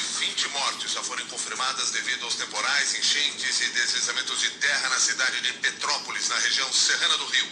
20 mortes já foram confirmadas devido aos temporais, enchentes e deslizamentos de terra na cidade de Petrópolis, na região serrana do Rio.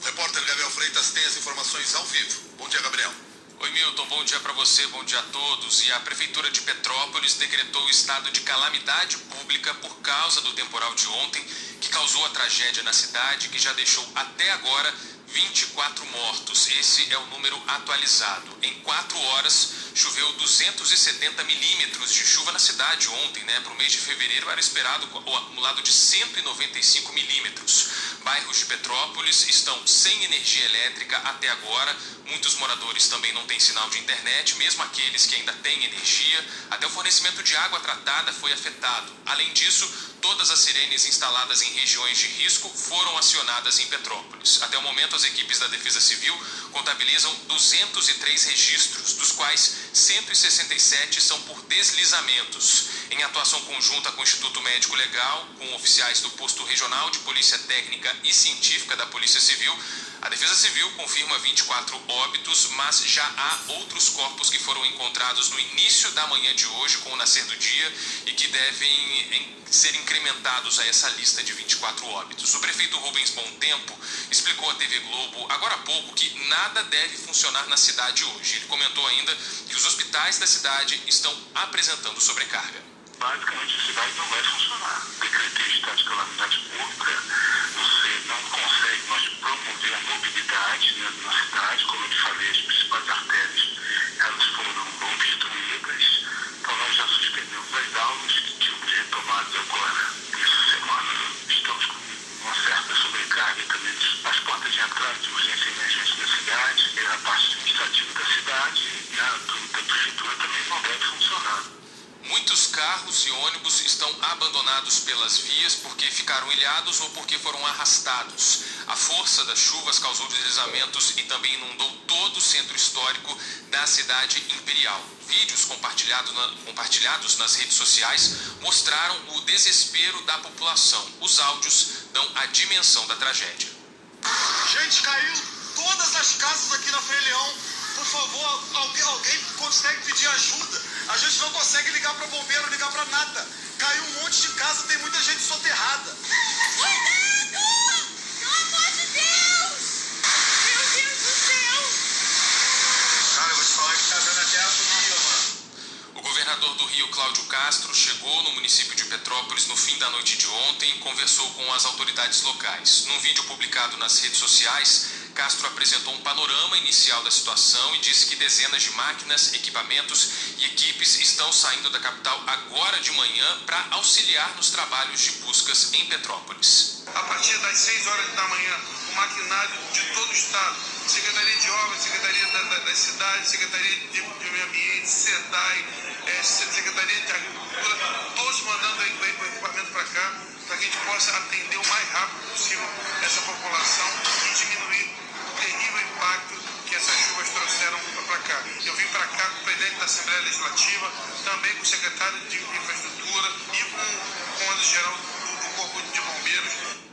O repórter Gabriel Freitas tem as informações ao vivo. Bom dia, Gabriel. Oi, Milton. Bom dia para você, bom dia a todos. E a Prefeitura de Petrópolis decretou o estado de calamidade pública por causa do temporal de ontem, que causou a tragédia na cidade, que já deixou até agora 24 mortos. Esse é o número atualizado. Em quatro horas, choveu 270 milímetros de chuva na cidade ontem, né? Para o mês de fevereiro era esperado o acumulado de 195 milímetros. Bairros de Petrópolis estão sem energia elétrica até agora. Muitos moradores também não têm sinal de internet, mesmo aqueles que ainda têm energia. Até o fornecimento de água tratada foi afetado. Além disso, todas as sirenes instaladas em regiões de risco foram acionadas em Petrópolis. Até o momento, as equipes da Defesa Civil contabilizam 203 registros, dos quais 167 são por deslizamentos. Em atuação conjunta com o Instituto Médico Legal, com oficiais do Posto Regional de Polícia Técnica e Científica da Polícia Civil, a Defesa Civil confirma 24 óbitos, mas já há outros corpos que foram encontrados no início da manhã de hoje, com o nascer do dia, e que devem ser incrementados a essa lista de 24 óbitos. O prefeito Rubens Bom Tempo explicou à TV Globo agora há pouco que nada deve funcionar na cidade hoje. Ele comentou ainda que os hospitais da cidade estão apresentando sobrecarga. Basicamente, a cidade não vai funcionar. Decretei estado de calamidade pública, você não consegue mais promover a mobilidade né, na cidade, como eu te falei, as principais artérias elas foram obstruídas, então nós já suspendemos as aulas que tínhamos retomadas agora essa semana. Estamos com uma certa sobrecarga também nas portas de entrada de urgência e emergência da cidade, e a parte administrativa da cidade e a da prefeitura também não deve funcionar. Muitos carros e ônibus estão abandonados pelas vias porque ficaram ilhados ou porque foram arrastados. A força das chuvas causou deslizamentos e também inundou todo o centro histórico da cidade imperial. Vídeos compartilhado na, compartilhados nas redes sociais mostraram o desespero da população. Os áudios dão a dimensão da tragédia. Gente, caiu todas as casas aqui na Frei Leão. Por favor, alguém, alguém consegue pedir ajuda? A gente não consegue ligar para bombeiro, ligar para nada. Caiu um monte de casa, tem muita gente soterrada. Cuidado! Pelo amor de Deus! Meu Deus do céu! Cara, eu vou te falar que tá dando até agonia, mano. O governador do Rio, Cláudio Castro, chegou no município de Petrópolis no fim da noite de ontem e conversou com as autoridades locais. Num vídeo publicado nas redes sociais, Castro apresentou um panorama inicial da situação e disse que dezenas de máquinas, equipamentos e equipes estão saindo da capital agora de manhã para auxiliar nos trabalhos de buscas em Petrópolis. A partir das 6 horas da manhã, o maquinário de todo o estado, Secretaria de Obras, Secretaria da, da, das Cidades, Secretaria de, de Meio Ambiente, SEDAI, é, Secretaria de Agricultura, todos mandando equipamento para cá, para que a gente possa atender o mais rápido possível essa população e diminuir Eu vim para cá com o presidente da Assembleia Legislativa, também com o secretário de Infraestrutura e com o comando-geral do, do Corpo de Bombeiros.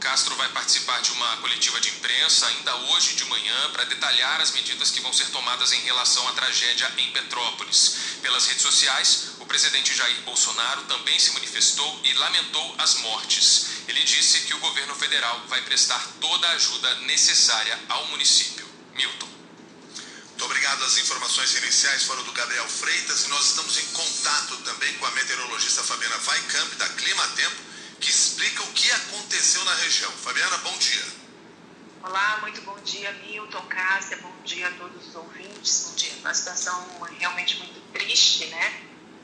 Castro vai participar de uma coletiva de imprensa ainda hoje de manhã para detalhar as medidas que vão ser tomadas em relação à tragédia em Petrópolis. Pelas redes sociais, o presidente Jair Bolsonaro também se manifestou e lamentou as mortes. Ele disse que o governo federal vai prestar toda a ajuda necessária ao município. Milton. Muito obrigado. As informações iniciais foram do Gabriel Freitas e nós estamos em contato também com a meteorologista Fabiana Vaicamp, da Clima Tempo, que explica o que aconteceu na região. Fabiana, bom dia. Olá, muito bom dia, Milton, Cássia, bom dia a todos os ouvintes. Bom dia. Uma situação realmente muito triste, né?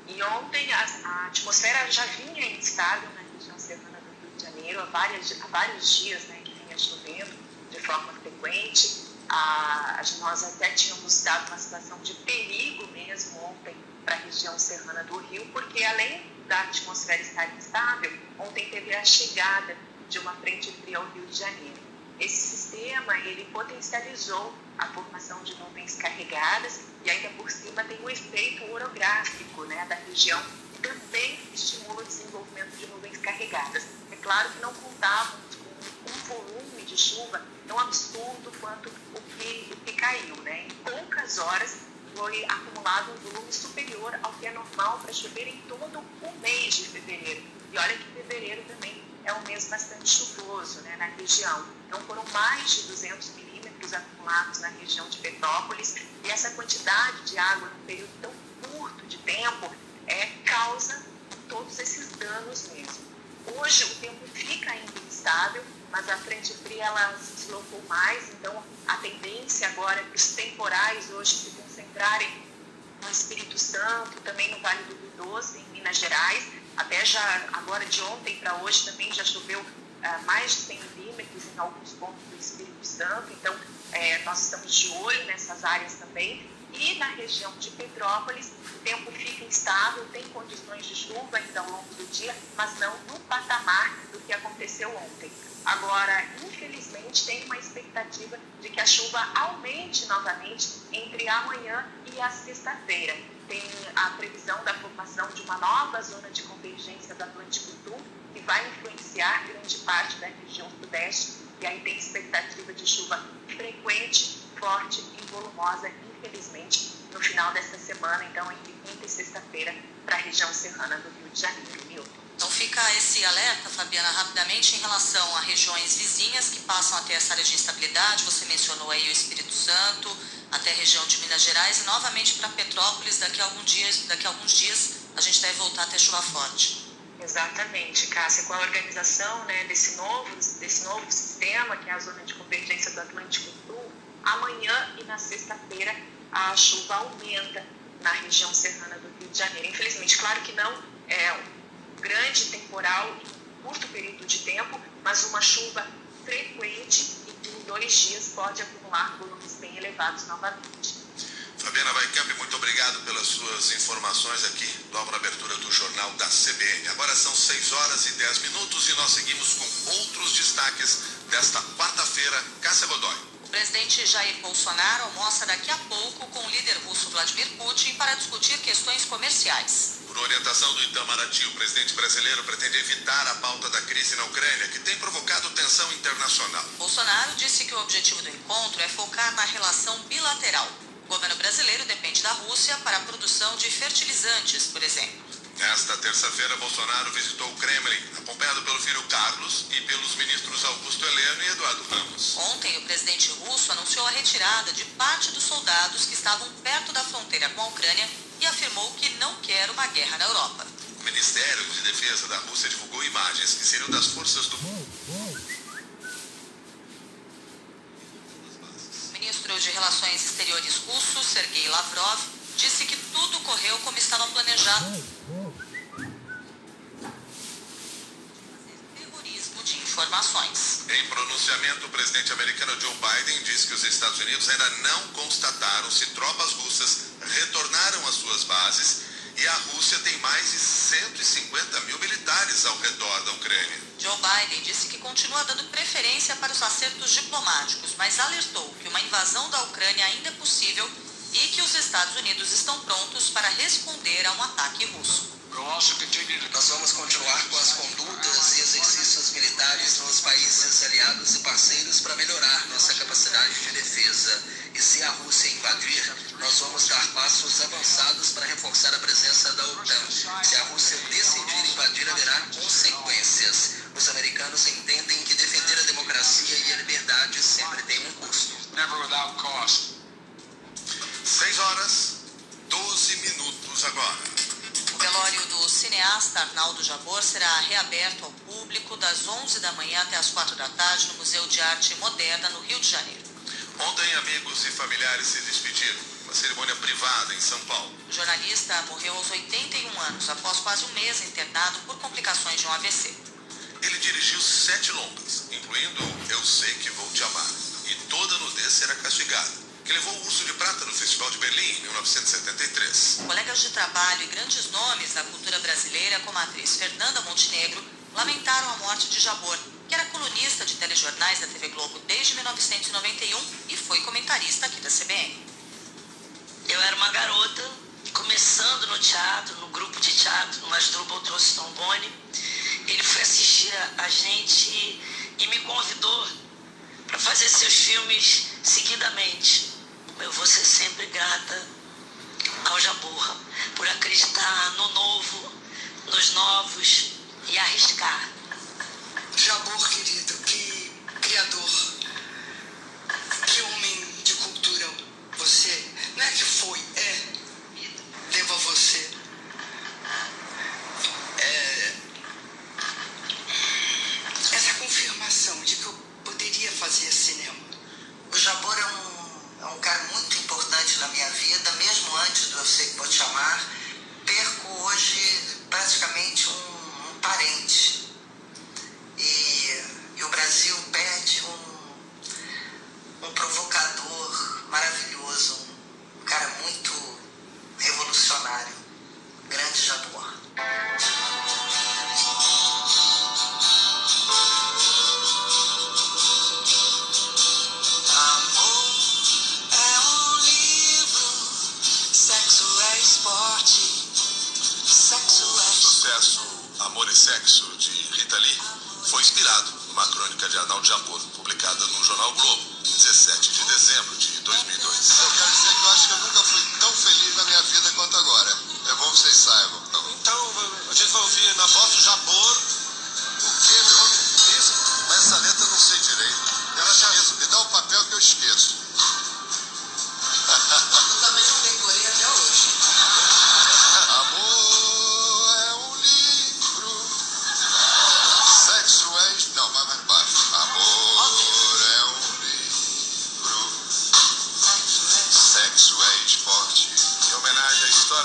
E ontem a, a atmosfera já vinha instável na região serrana do Rio de Janeiro, há, várias, há vários dias né, que vinha chovendo de forma frequente. A, nós até tínhamos dado uma situação de perigo mesmo ontem para a região serrana do Rio, porque além da atmosfera estar instável, ontem teve a chegada de uma frente fria ao Rio de Janeiro. Esse sistema, ele potencializou a formação de nuvens carregadas e ainda por cima tem um efeito orográfico né, da região que também estimula o desenvolvimento de nuvens carregadas. É claro que não contávamos com um volume de chuva tão absurdo quanto o que, o que caiu. Né? Em poucas horas, foi acumulado um volume superior ao que é normal para chover em todo o mês de fevereiro. E olha que fevereiro também é um mês bastante chuvoso né, na região. Então foram mais de 200 milímetros acumulados na região de Petrópolis e essa quantidade de água num período tão curto de tempo é, causa todos esses danos mesmo. Hoje o tempo fica ainda instável, mas a frente fria ela se deslocou mais, então a tendência agora é que os temporais hoje se concentrarem no Espírito Santo, também no Vale do Rio Doce, em Minas Gerais. Até já agora de ontem para hoje também já choveu uh, mais de 100 milímetros em alguns pontos do Espírito Santo, então é, nós estamos de olho nessas áreas também. E na região de Petrópolis, o tempo fica instável, tem condições de chuva ainda ao longo dia, mas não no patamar do que aconteceu ontem. Agora, infelizmente, tem uma expectativa de que a chuva aumente novamente entre amanhã e a sexta-feira. Tem a previsão da formação de uma nova zona de convergência do Atlântico Sul, que vai influenciar grande parte da região sudeste, e aí tem expectativa de chuva frequente, forte e volumosa infelizmente, no final desta semana, então entre quinta e sexta-feira, para a região serrana do Rio de Janeiro. Milton. Então fica esse alerta, Fabiana, rapidamente em relação a regiões vizinhas que passam a ter essa área de instabilidade. Você mencionou aí o Espírito Santo, até a região de Minas Gerais e novamente para Petrópolis. Daqui a, alguns dias, daqui a alguns dias a gente deve voltar a ter chuva forte. Exatamente, Cássia, com a organização né, desse, novo, desse novo sistema, que é a zona de convergência do Atlântico Sul, amanhã e na sexta-feira a chuva aumenta na região serrana do Rio de Janeiro. Infelizmente, claro que não é um grande temporal em curto período de tempo, mas uma chuva frequente e que em dois dias pode acumular volumes bem elevados novamente. Fabiana Vaicamp, muito obrigado pelas suas informações aqui, logo na abertura do Jornal da CBN. Agora são 6 horas e 10 minutos e nós seguimos com outros destaques desta quarta-feira. Cássia Godoy. O presidente Jair Bolsonaro almoça daqui a pouco com o líder russo Vladimir Putin para discutir questões comerciais. Por orientação do Itamaraty, o presidente brasileiro pretende evitar a pauta da crise na Ucrânia, que tem provocado tensão internacional. Bolsonaro disse que o objetivo do encontro é focar na relação bilateral. O governo brasileiro depende da Rússia para a produção de fertilizantes, por exemplo. Nesta terça-feira, Bolsonaro visitou o Kremlin, acompanhado pelo filho Carlos e pelos ministros Augusto Heleno e Eduardo Ramos. Ontem, o presidente russo anunciou a retirada de parte dos soldados que estavam perto da fronteira com a Ucrânia e afirmou que não quer uma guerra na Europa. O Ministério de Defesa da Rússia divulgou imagens que seriam das forças do. O ministro de Relações Exteriores russo, Sergei Lavrov, disse que tudo correu como estava planejado informações. Em pronunciamento, o presidente americano Joe Biden disse que os Estados Unidos ainda não constataram se tropas russas retornaram às suas bases e a Rússia tem mais de 150 mil militares ao redor da Ucrânia. Joe Biden disse que continua dando preferência para os acertos diplomáticos, mas alertou que uma invasão da Ucrânia ainda é possível e que os Estados Unidos estão prontos para responder a um ataque russo. Nós vamos continuar com as condutas e exercícios militares nos países aliados e parceiros para melhorar nossa capacidade de defesa. E se a Rússia invadir, nós vamos dar passos avançados para reforçar a presença da OTAN. Se a Rússia decidir invadir, haverá consequências. Os americanos entendem que defender a democracia e a liberdade sempre tem um custo. Never without cost. 6 horas, 12 minutos agora. O velório do cineasta Arnaldo Jabor será reaberto ao público das 11 da manhã até as 4 da tarde no Museu de Arte Moderna, no Rio de Janeiro. Ontem, amigos e familiares se despediram. Uma cerimônia privada em São Paulo. O jornalista morreu aos 81 anos, após quase um mês internado por complicações de um AVC. Ele dirigiu sete longas, incluindo Eu Sei Que Vou Te Amar. E toda nudez será castigada que levou o Urso de Prata no Festival de Berlim em 1973. Colegas de trabalho e grandes nomes da cultura brasileira, como a atriz Fernanda Montenegro, lamentaram a morte de Jabor, que era colunista de telejornais da TV Globo desde 1991 e foi comentarista aqui da CBN. Eu era uma garota, começando no teatro, no grupo de teatro, no Asdrubal trouxe Tombone. Ele foi assistir a gente e me convidou para fazer seus filmes seguidamente eu vou ser sempre grata ao Jaburra por acreditar no novo, nos novos,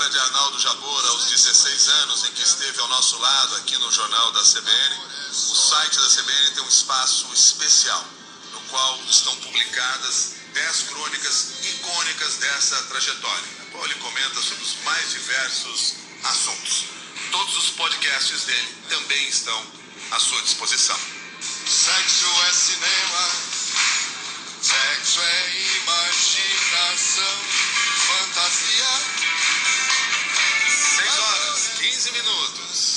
história de Arnaldo Jabor aos 16 anos, em que esteve ao nosso lado aqui no Jornal da CBN, o site da CBN tem um espaço especial, no qual estão publicadas 10 crônicas icônicas dessa trajetória, ele comenta sobre os mais diversos assuntos. Todos os podcasts dele também estão à sua disposição. Sexo é cinema, sexo é imaginação, fantasia. 6 horas, 15 minutos.